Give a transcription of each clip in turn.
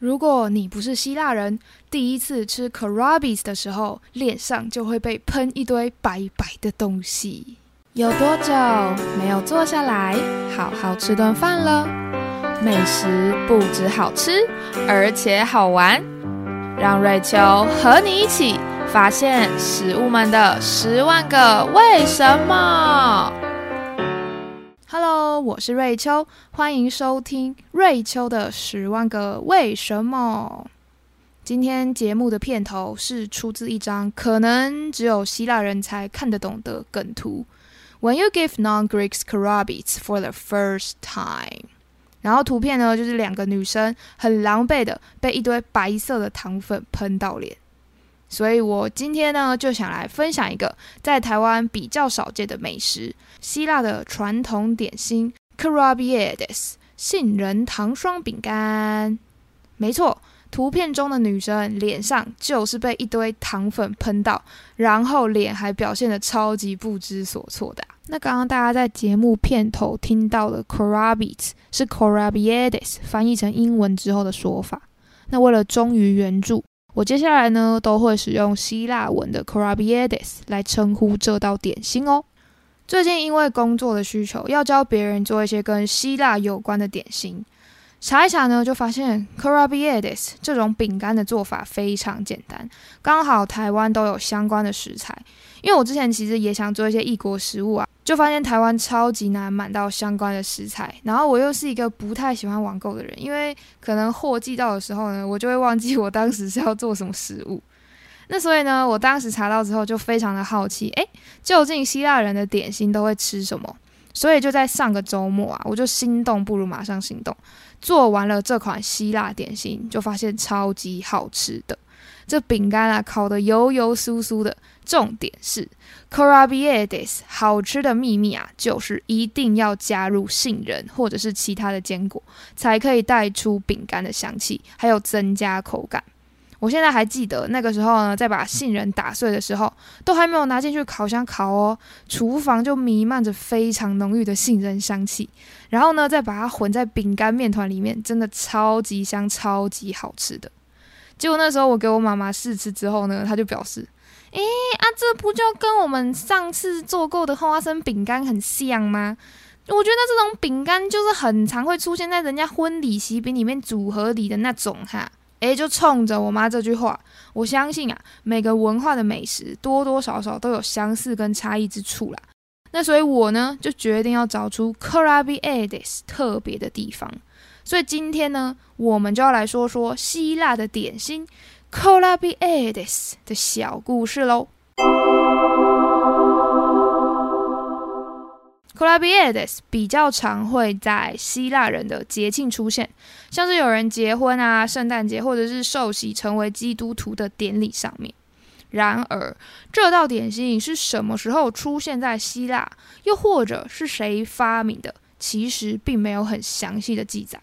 如果你不是希腊人，第一次吃 k a r a b i s 的时候，脸上就会被喷一堆白白的东西。有多久没有坐下来好好吃顿饭了？美食不止好吃，而且好玩。让瑞秋和你一起发现食物们的十万个为什么。Hello，我是瑞秋，欢迎收听瑞秋的十万个为什么。今天节目的片头是出自一张可能只有希腊人才看得懂的梗图。When you give non-Greeks Karabits for the first time，然后图片呢就是两个女生很狼狈的被一堆白色的糖粉喷到脸。所以我今天呢就想来分享一个在台湾比较少见的美食——希腊的传统点心 Karabiades 杏仁糖霜饼干。没错，图片中的女生脸上就是被一堆糖粉喷到，然后脸还表现的超级不知所措的。那刚刚大家在节目片头听到的 Karabits 是 Karabiades 翻译成英文之后的说法。那为了忠于原著。我接下来呢都会使用希腊文的 Karabiades 来称呼这道点心哦。最近因为工作的需求，要教别人做一些跟希腊有关的点心。查一查呢，就发现 Karabiades 这种饼干的做法非常简单，刚好台湾都有相关的食材。因为我之前其实也想做一些异国食物啊，就发现台湾超级难买到相关的食材。然后我又是一个不太喜欢网购的人，因为可能货寄到的时候呢，我就会忘记我当时是要做什么食物。那所以呢，我当时查到之后就非常的好奇，诶，究竟希腊人的点心都会吃什么？所以就在上个周末啊，我就心动不如马上行动。做完了这款希腊点心，就发现超级好吃的。这饼干啊，烤得油油酥酥的。重点是，Corabiades 好吃的秘密啊，就是一定要加入杏仁或者是其他的坚果，才可以带出饼干的香气，还有增加口感。我现在还记得那个时候呢，在把杏仁打碎的时候，都还没有拿进去烤箱烤哦，厨房就弥漫着非常浓郁的杏仁香气。然后呢，再把它混在饼干面团里面，真的超级香、超级好吃的。结果那时候我给我妈妈试吃之后呢，她就表示：“诶啊，这不就跟我们上次做过的花生饼干很像吗？”我觉得这种饼干就是很常会出现在人家婚礼喜饼里面组合里的那种哈。诶，就冲着我妈这句话，我相信啊，每个文化的美食多多少少都有相似跟差异之处啦。那所以我呢，就决定要找出 Karabiades 特别的地方。所以今天呢，我们就要来说说希腊的点心 Karabiades 的小故事喽。k o l a b i a d e s 比较常会在希腊人的节庆出现，像是有人结婚啊、圣诞节或者是受洗成为基督徒的典礼上面。然而，这道点心是什么时候出现在希腊，又或者是谁发明的，其实并没有很详细的记载。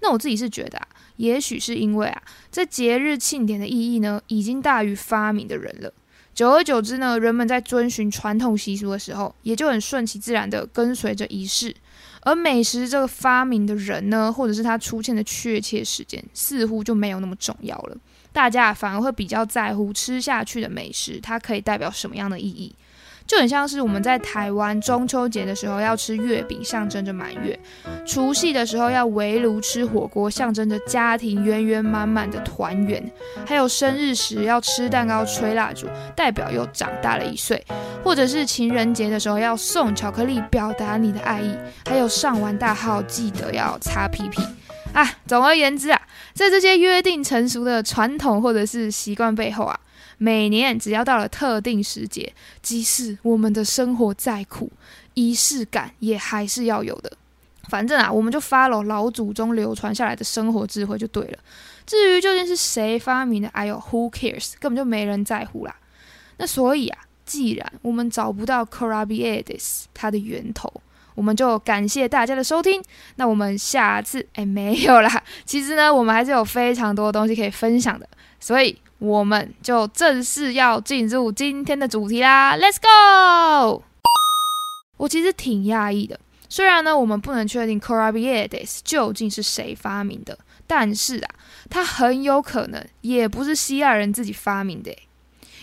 那我自己是觉得啊，也许是因为啊，这节日庆典的意义呢，已经大于发明的人了。久而久之呢，人们在遵循传统习俗的时候，也就很顺其自然的跟随着仪式。而美食这个发明的人呢，或者是他出现的确切时间，似乎就没有那么重要了。大家反而会比较在乎吃下去的美食，它可以代表什么样的意义。就很像是我们在台湾中秋节的时候要吃月饼，象征着满月；除夕的时候要围炉吃火锅，象征着家庭圆圆满满的团圆；还有生日时要吃蛋糕、吹蜡烛，代表又长大了一岁；或者是情人节的时候要送巧克力，表达你的爱意；还有上完大号记得要擦屁屁。啊，总而言之啊，在这些约定成熟的传统或者是习惯背后啊。每年只要到了特定时节，即使我们的生活再苦，仪式感也还是要有的。反正啊，我们就 follow 老祖宗流传下来的生活智慧就对了。至于究竟是谁发明的，哎呦，Who cares？根本就没人在乎啦。那所以啊，既然我们找不到 Karabiades 它的源头，我们就感谢大家的收听。那我们下次哎没有啦，其实呢，我们还是有非常多东西可以分享的，所以。我们就正式要进入今天的主题啦，Let's go！我其实挺讶异的，虽然呢，我们不能确定 Karabiades 究竟是谁发明的，但是啊，它很有可能也不是希腊人自己发明的。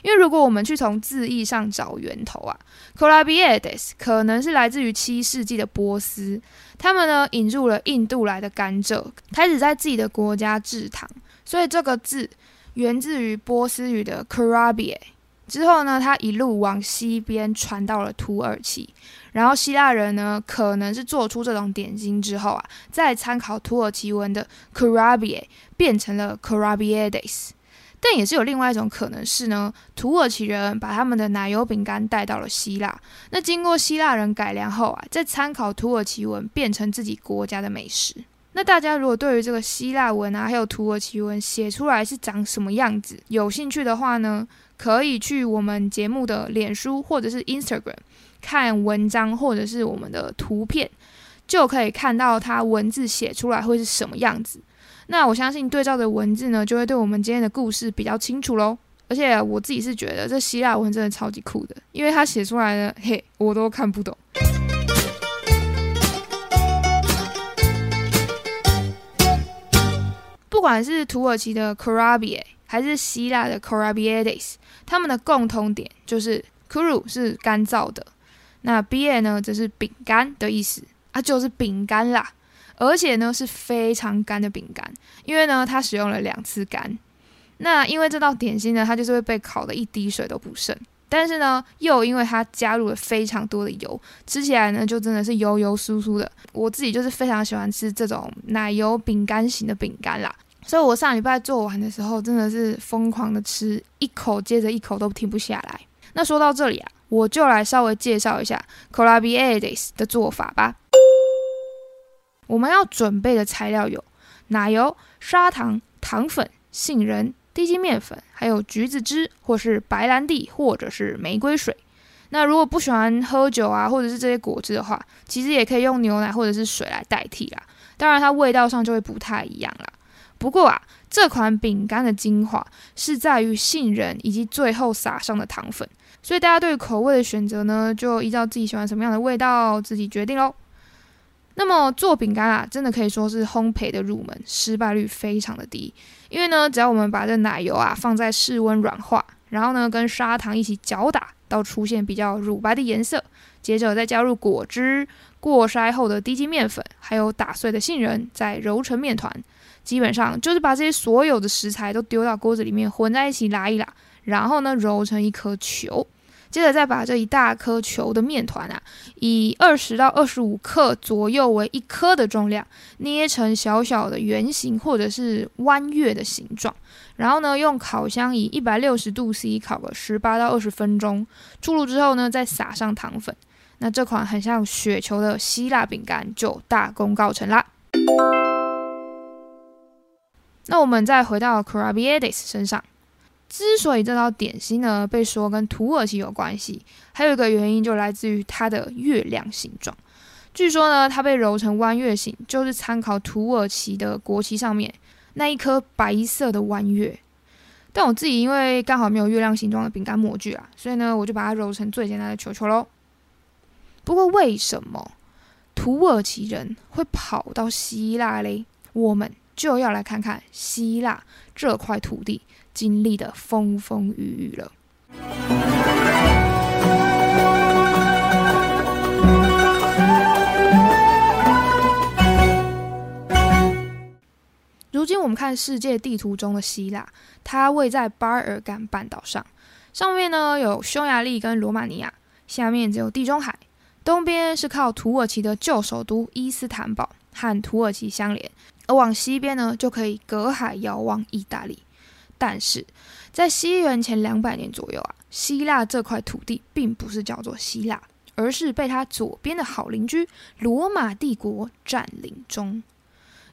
因为如果我们去从字义上找源头啊 c o l a b i a d e s 可能是来自于七世纪的波斯，他们呢引入了印度来的甘蔗，开始在自己的国家制糖，所以这个字源自于波斯语的 k a r a b i a 之后呢，它一路往西边传到了土耳其，然后希腊人呢可能是做出这种点心之后啊，再参考土耳其文的 k a r a b i a 变成了 k a r a b i a d e s 但也是有另外一种可能是呢，土耳其人把他们的奶油饼干带到了希腊，那经过希腊人改良后啊，再参考土耳其文变成自己国家的美食。那大家如果对于这个希腊文啊，还有土耳其文写出来是长什么样子有兴趣的话呢，可以去我们节目的脸书或者是 Instagram 看文章或者是我们的图片，就可以看到它文字写出来会是什么样子。那我相信对照的文字呢，就会对我们今天的故事比较清楚喽。而且我自己是觉得这希腊文真的超级酷的，因为它写出来的嘿，我都看不懂。不管是土耳其的 k a r a b i a 还是希腊的 k a r a b i a d e s 他们的共同点就是 kuru 是干燥的，那 b a 呢则是饼干的意思，啊就是饼干啦。而且呢是非常干的饼干，因为呢它使用了两次干。那因为这道点心呢，它就是会被烤的一滴水都不剩。但是呢，又因为它加入了非常多的油，吃起来呢就真的是油油酥酥的。我自己就是非常喜欢吃这种奶油饼干型的饼干啦，所以我上礼拜做完的时候真的是疯狂的吃，一口接着一口都停不下来。那说到这里啊，我就来稍微介绍一下 c o l a b i a d e s 的做法吧。我们要准备的材料有奶油、砂糖、糖粉、杏仁、低筋面粉，还有橘子汁，或是白兰地，或者是玫瑰水。那如果不喜欢喝酒啊，或者是这些果汁的话，其实也可以用牛奶或者是水来代替啦。当然，它味道上就会不太一样啦。不过啊，这款饼干的精华是在于杏仁以及最后撒上的糖粉，所以大家对口味的选择呢，就依照自己喜欢什么样的味道自己决定喽。那么做饼干啊，真的可以说是烘焙的入门，失败率非常的低。因为呢，只要我们把这奶油啊放在室温软化，然后呢跟砂糖一起搅打到出现比较乳白的颜色，接着再加入果汁、过筛后的低筋面粉，还有打碎的杏仁，再揉成面团。基本上就是把这些所有的食材都丢到锅子里面混在一起拉一拉，然后呢揉成一颗球。接着再把这一大颗球的面团啊，以二十到二十五克左右为一颗的重量，捏成小小的圆形或者是弯月的形状，然后呢，用烤箱以一百六十度 C 烤个十八到二十分钟，出炉之后呢，再撒上糖粉，那这款很像雪球的希腊饼干就大功告成啦。那我们再回到 Krabiades 身上。之所以这道点心呢被说跟土耳其有关系，还有一个原因就来自于它的月亮形状。据说呢，它被揉成弯月形，就是参考土耳其的国旗上面那一颗白色的弯月。但我自己因为刚好没有月亮形状的饼干模具啊，所以呢，我就把它揉成最简单的球球喽。不过为什么土耳其人会跑到希腊嘞？我们就要来看看希腊这块土地。经历的风风雨雨了。如今我们看世界地图中的希腊，它位在巴尔干半岛上，上面呢有匈牙利跟罗马尼亚，下面只有地中海，东边是靠土耳其的旧首都伊斯坦堡和土耳其相连，而往西边呢就可以隔海遥望意大利。但是在西元前两百年左右啊，希腊这块土地并不是叫做希腊，而是被他左边的好邻居罗马帝国占领中。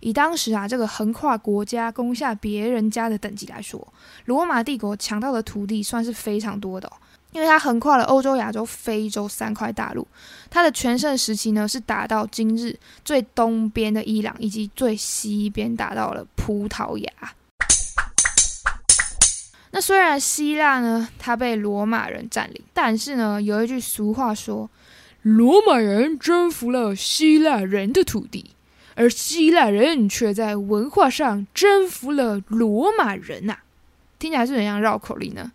以当时啊这个横跨国家攻下别人家的等级来说，罗马帝国抢到的土地算是非常多的，因为它横跨了欧洲、亚洲、非洲三块大陆。它的全盛时期呢是打到今日最东边的伊朗，以及最西边打到了葡萄牙。那虽然希腊呢，它被罗马人占领，但是呢，有一句俗话说，罗马人征服了希腊人的土地，而希腊人却在文化上征服了罗马人呐。听起来是怎样绕口令呢。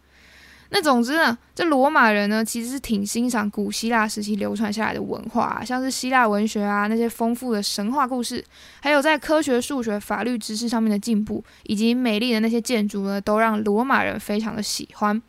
那总之呢，这罗马人呢，其实是挺欣赏古希腊时期流传下来的文化，像是希腊文学啊，那些丰富的神话故事，还有在科学、数学、法律知识上面的进步，以及美丽的那些建筑呢，都让罗马人非常的喜欢。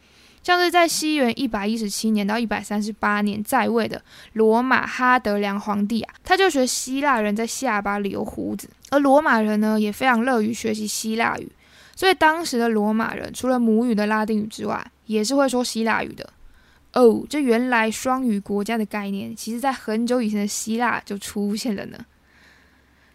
像是在西元一百一十七年到一百三十八年在位的罗马哈德良皇帝啊，他就学希腊人在下巴留胡子，而罗马人呢，也非常乐于学习希腊语。所以当时的罗马人除了母语的拉丁语之外，也是会说希腊语的。哦，这原来双语国家的概念，其实在很久以前的希腊就出现了呢。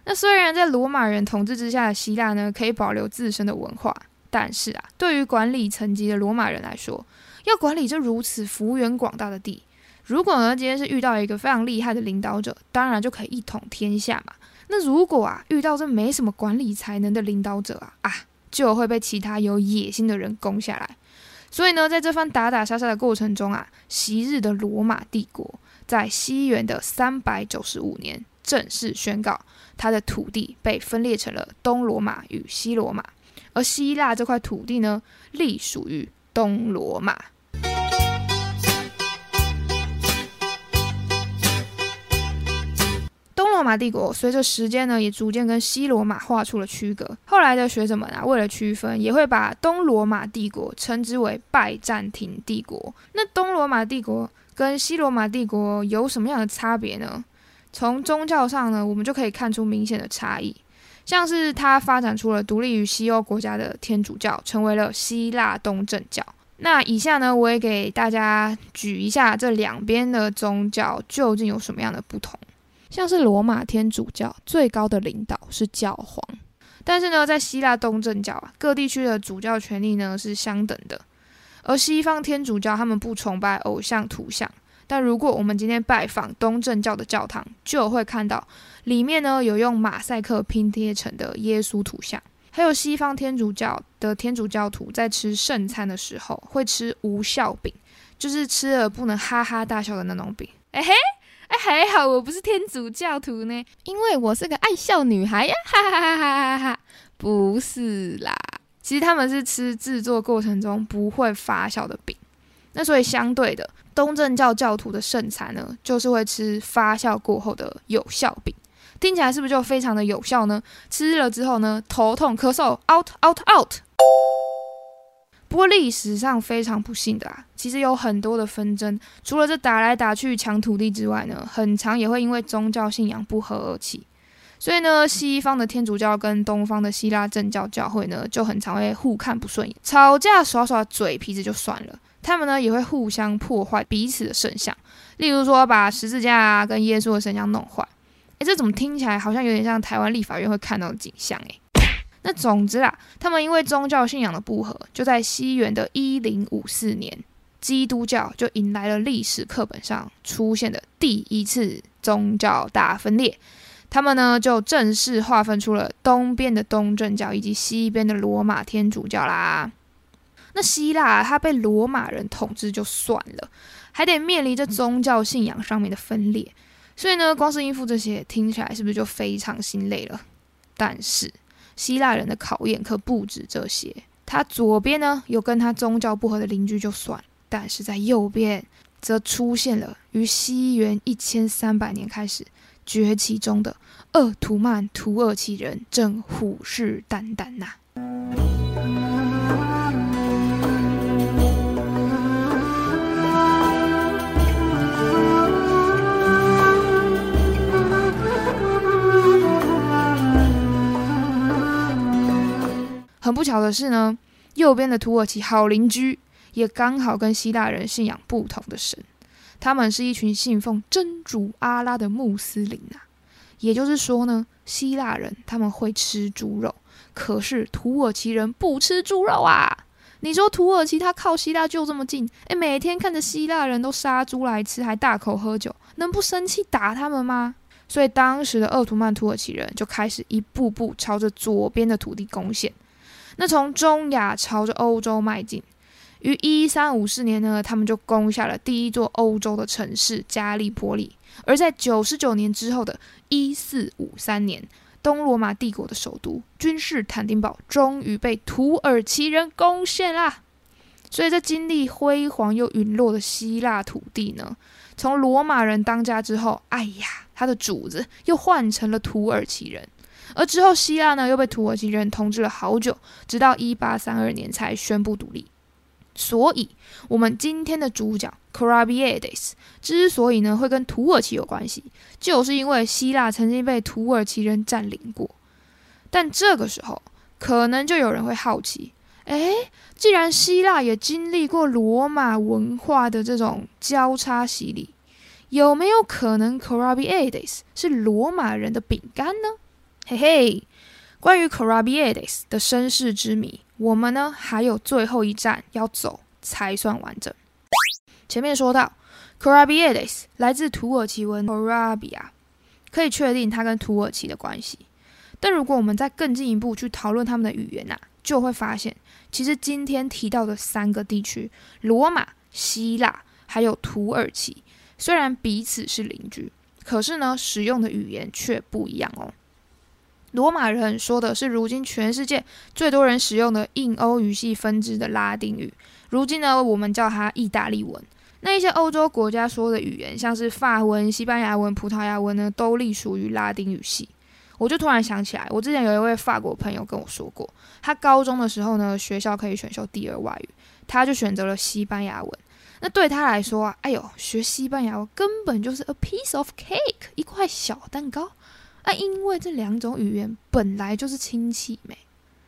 那虽然在罗马人统治之下的希腊呢，可以保留自身的文化，但是啊，对于管理层级的罗马人来说，要管理这如此幅员广大的地，如果呢今天是遇到一个非常厉害的领导者，当然就可以一统天下嘛。那如果啊遇到这没什么管理才能的领导者啊啊！就会被其他有野心的人攻下来，所以呢，在这番打打杀杀的过程中啊，昔日的罗马帝国在西元的三百九十五年正式宣告，它的土地被分裂成了东罗马与西罗马，而希腊这块土地呢，隶属于东罗马。罗马帝国随着时间呢，也逐渐跟西罗马画出了区隔。后来的学者们啊，为了区分，也会把东罗马帝国称之为拜占庭帝国。那东罗马帝国跟西罗马帝国有什么样的差别呢？从宗教上呢，我们就可以看出明显的差异。像是它发展出了独立于西欧国家的天主教，成为了希腊东正教。那以下呢，我也给大家举一下这两边的宗教究竟有什么样的不同。像是罗马天主教最高的领导是教皇，但是呢，在希腊东正教啊，各地区的主教权力呢是相等的。而西方天主教他们不崇拜偶像图像，但如果我们今天拜访东正教的教堂，就会看到里面呢有用马赛克拼贴成的耶稣图像。还有西方天主教的天主教徒在吃圣餐的时候会吃无效饼，就是吃了不能哈哈大笑的那种饼。哎嘿。哎，还好我不是天主教徒呢，因为我是个爱笑女孩呀，哈哈哈哈哈哈！不是啦，其实他们是吃制作过程中不会发酵的饼，那所以相对的，东正教教徒的圣餐呢，就是会吃发酵过后的有效饼，听起来是不是就非常的有效呢？吃了之后呢，头痛咳嗽，out out out。不过历史上非常不幸的啊，其实有很多的纷争，除了这打来打去抢土地之外呢，很长也会因为宗教信仰不合而起。所以呢，西方的天主教跟东方的希腊正教教会呢，就很常会互看不顺眼，吵架耍耍嘴皮子就算了，他们呢也会互相破坏彼此的圣像，例如说把十字架跟耶稣的圣像弄坏。诶，这怎么听起来好像有点像台湾立法院会看到的景象？诶。那总之啦，他们因为宗教信仰的不合，就在西元的一零五四年，基督教就迎来了历史课本上出现的第一次宗教大分裂。他们呢就正式划分出了东边的东正教以及西边的罗马天主教啦。那希腊它被罗马人统治就算了，还得面临着宗教信仰上面的分裂，所以呢，光是应付这些，听起来是不是就非常心累了？但是。希腊人的考验可不止这些，他左边呢有跟他宗教不合的邻居就算，但是在右边则出现了于西元一千三百年开始崛起中的鄂图曼土耳其人，正虎视眈眈呐。很不巧的是呢，右边的土耳其好邻居也刚好跟希腊人信仰不同的神，他们是一群信奉真主阿拉的穆斯林啊。也就是说呢，希腊人他们会吃猪肉，可是土耳其人不吃猪肉啊。你说土耳其他靠希腊就这么近，诶，每天看着希腊人都杀猪来吃，还大口喝酒，能不生气打他们吗？所以当时的鄂图曼土耳其人就开始一步步朝着左边的土地攻陷。那从中亚朝着欧洲迈进，于一三五四年呢，他们就攻下了第一座欧洲的城市加利波利。而在九十九年之后的一四五三年，东罗马帝国的首都君士坦丁堡终于被土耳其人攻陷啦。所以，在经历辉煌又陨落的希腊土地呢，从罗马人当家之后，哎呀，他的主子又换成了土耳其人。而之后，希腊呢又被土耳其人统治了好久，直到一八三二年才宣布独立。所以，我们今天的主角 c a r a b i a d e s 之所以呢会跟土耳其有关系，就是因为希腊曾经被土耳其人占领过。但这个时候，可能就有人会好奇。哎，既然希腊也经历过罗马文化的这种交叉洗礼，有没有可能 c o r a b i a d e s 是罗马人的饼干呢？嘿嘿，关于 c o r a b i a d e s 的身世之谜，我们呢还有最后一站要走才算完整。前面说到 c o r a b i a d e s 来自土耳其文 Korabia，可以确定它跟土耳其的关系。但如果我们再更进一步去讨论他们的语言呐，就会发现。其实今天提到的三个地区——罗马、希腊还有土耳其，虽然彼此是邻居，可是呢，使用的语言却不一样哦。罗马人说的是如今全世界最多人使用的印欧语系分支的拉丁语，如今呢，我们叫它意大利文。那一些欧洲国家说的语言，像是法文、西班牙文、葡萄牙文呢，都隶属于拉丁语系。我就突然想起来，我之前有一位法国朋友跟我说过，他高中的时候呢，学校可以选修第二外语，他就选择了西班牙文。那对他来说啊，哎呦，学西班牙文根本就是 a piece of cake，一块小蛋糕啊，因为这两种语言本来就是亲戚美。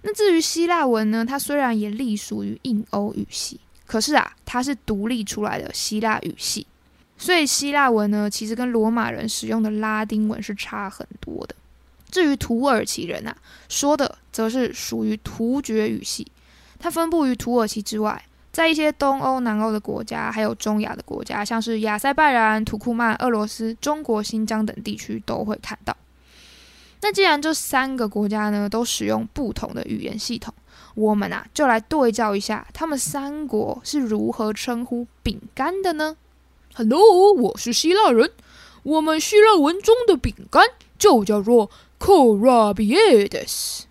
那至于希腊文呢，它虽然也隶属于印欧语系，可是啊，它是独立出来的希腊语系，所以希腊文呢，其实跟罗马人使用的拉丁文是差很多的。至于土耳其人啊，说的则是属于突厥语系，它分布于土耳其之外，在一些东欧、南欧的国家，还有中亚的国家，像是亚塞拜然、土库曼、俄罗斯、中国新疆等地区都会看到。那既然这三个国家呢都使用不同的语言系统，我们啊就来对照一下，他们三国是如何称呼饼干的呢？Hello，我是希腊人，我们希腊文中的饼干就叫做。Korabiades，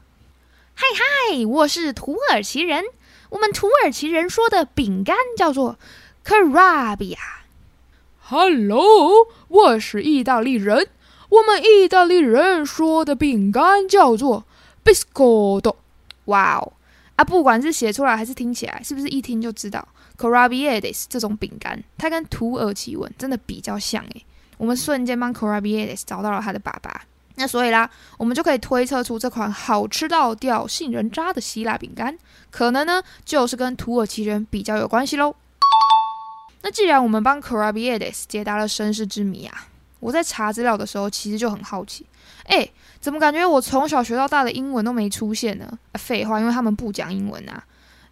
嗨嗨，我是土耳其人。我们土耳其人说的饼干叫做 Karabia。Hello，我是意大利人。我们意大利人说的饼干叫做 Biscotto。哇哦，啊，不管是写出来还是听起来，是不是一听就知道 Korabiades 这种饼干，它跟土耳其文真的比较像诶。我们瞬间帮 Korabiades 找到了他的爸爸。那所以啦，我们就可以推测出这款好吃到掉杏仁渣的希腊饼干，可能呢就是跟土耳其人比较有关系喽。那既然我们帮 c a r a b i a d e s 解答了身世之谜啊，我在查资料的时候其实就很好奇，哎，怎么感觉我从小学到大的英文都没出现呢？废话，因为他们不讲英文啊。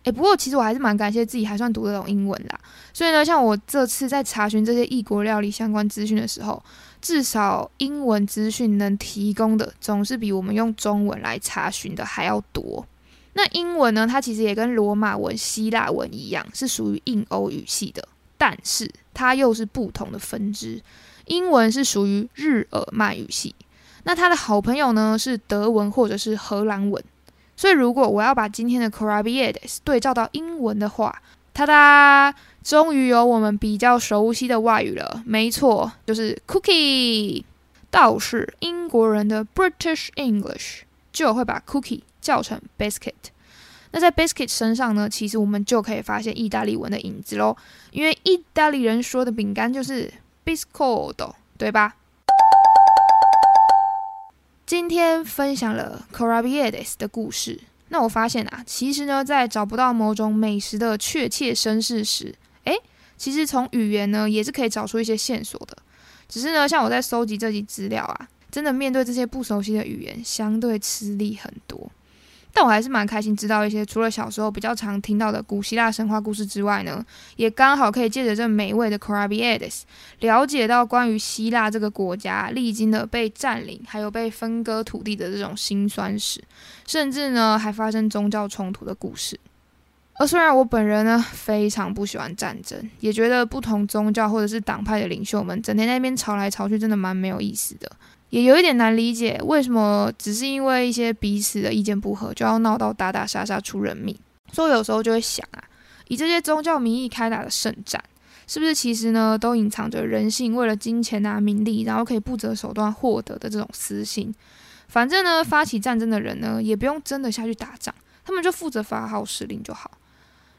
诶，不过其实我还是蛮感谢自己还算读得懂英文啦。所以呢，像我这次在查询这些异国料理相关资讯的时候，至少英文资讯能提供的总是比我们用中文来查询的还要多。那英文呢，它其实也跟罗马文、希腊文一样，是属于印欧语系的，但是它又是不同的分支。英文是属于日耳曼语系，那他的好朋友呢是德文或者是荷兰文。所以，如果我要把今天的 c o r a b i a d e s 对照到英文的话，哒哒，终于有我们比较熟悉的外语了。没错，就是 cookie。倒是英国人的 British English 就会把 cookie 叫成 biscuit。那在 biscuit 身上呢，其实我们就可以发现意大利文的影子喽。因为意大利人说的饼干就是 biscotto，对吧？今天分享了 c o r a b i e d e s 的故事。那我发现啊，其实呢，在找不到某种美食的确切身世时，诶，其实从语言呢也是可以找出一些线索的。只是呢，像我在收集这些资料啊，真的面对这些不熟悉的语言，相对吃力很多。但我还是蛮开心，知道一些除了小时候比较常听到的古希腊神话故事之外呢，也刚好可以借着这美味的 c r a b i a d e s 了解到关于希腊这个国家历经的被占领还有被分割土地的这种辛酸史，甚至呢还发生宗教冲突的故事。而虽然我本人呢非常不喜欢战争，也觉得不同宗教或者是党派的领袖们整天在那边吵来吵去，真的蛮没有意思的。也有一点难理解，为什么只是因为一些彼此的意见不合，就要闹到打打杀杀出人命？所以有时候就会想啊，以这些宗教名义开打的圣战，是不是其实呢都隐藏着人性为了金钱啊、名利，然后可以不择手段获得的这种私心？反正呢，发起战争的人呢，也不用真的下去打仗，他们就负责发号施令就好。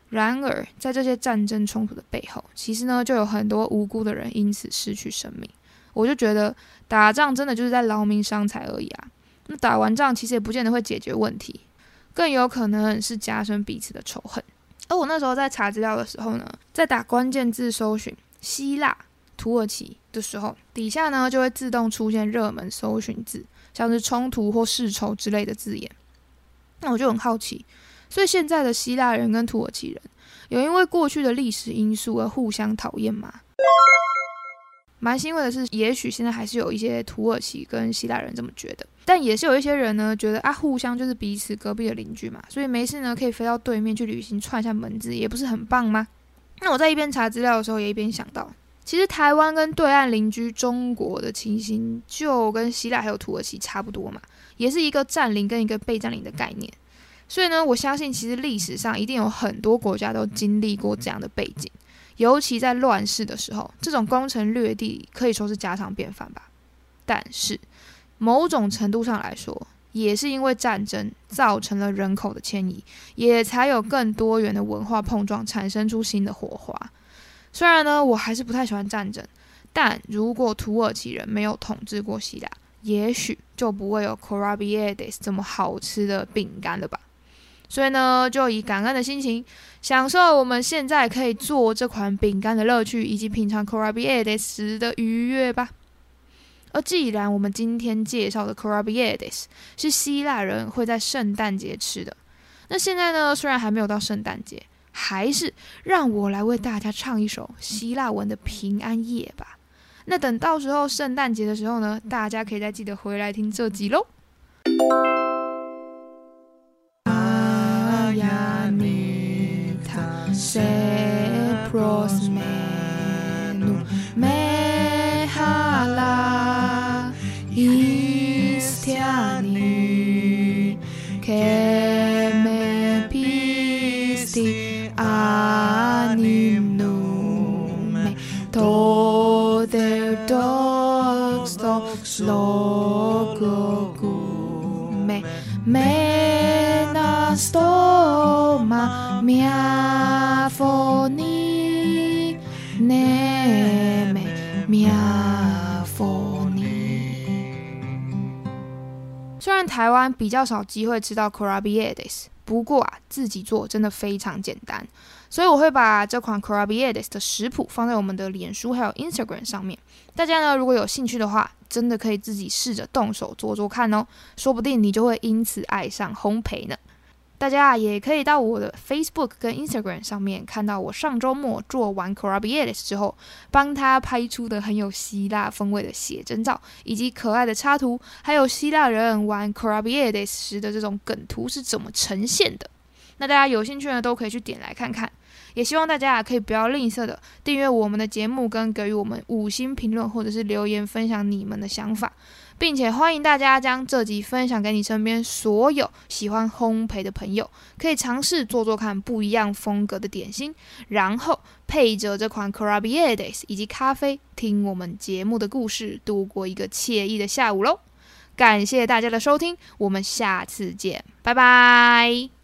然而，在这些战争冲突的背后，其实呢，就有很多无辜的人因此失去生命。我就觉得打仗真的就是在劳民伤财而已啊！那打完仗其实也不见得会解决问题，更有可能是加深彼此的仇恨。而我那时候在查资料的时候呢，在打关键字搜寻希腊、土耳其的时候，底下呢就会自动出现热门搜寻字，像是冲突或世仇之类的字眼。那我就很好奇，所以现在的希腊人跟土耳其人有因为过去的历史因素而互相讨厌吗？蛮欣慰的是，也许现在还是有一些土耳其跟希腊人这么觉得，但也是有一些人呢，觉得啊，互相就是彼此隔壁的邻居嘛，所以没事呢，可以飞到对面去旅行，串一下门子，也不是很棒吗？那我在一边查资料的时候，也一边想到，其实台湾跟对岸邻居中国的情形，就跟希腊还有土耳其差不多嘛，也是一个占领跟一个被占领的概念。所以呢，我相信其实历史上一定有很多国家都经历过这样的背景。尤其在乱世的时候，这种攻城略地可以说是家常便饭吧。但是，某种程度上来说，也是因为战争造成了人口的迁移，也才有更多元的文化碰撞，产生出新的火花。虽然呢，我还是不太喜欢战争，但如果土耳其人没有统治过希腊，也许就不会有 Korabiades 这么好吃的饼干了吧。所以呢，就以感恩的心情，享受我们现在可以做这款饼干的乐趣，以及品尝 Korabiades 时的愉悦吧。而既然我们今天介绍的 Korabiades 是希腊人会在圣诞节吃的，那现在呢，虽然还没有到圣诞节，还是让我来为大家唱一首希腊文的平安夜吧。那等到时候圣诞节的时候呢，大家可以再记得回来听这集喽。σε προσμένου. Με χαλά ιστιανή και με πίστη ανυμνούμε. Το δερτόξτο σλογοκούμε με ένα στόμα μια 台湾比较少机会吃到 c o r a b i e d e s 不过啊，自己做真的非常简单，所以我会把这款 c o r a b i e d e s 的食谱放在我们的脸书还有 Instagram 上面。大家呢，如果有兴趣的话，真的可以自己试着动手做做看哦，说不定你就会因此爱上烘焙呢。大家也可以到我的 Facebook 跟 Instagram 上面看到我上周末做完 c o r a b i a d e s 之后，帮他拍出的很有希腊风味的写真照，以及可爱的插图，还有希腊人玩 c o r a b i a d e s 时的这种梗图是怎么呈现的。那大家有兴趣呢，都可以去点来看看。也希望大家啊，可以不要吝啬的订阅我们的节目，跟给予我们五星评论，或者是留言分享你们的想法。并且欢迎大家将这集分享给你身边所有喜欢烘焙的朋友，可以尝试做做看不一样风格的点心，然后配着这款 c a r a b i a d e s 以及咖啡，听我们节目的故事，度过一个惬意的下午喽。感谢大家的收听，我们下次见，拜拜。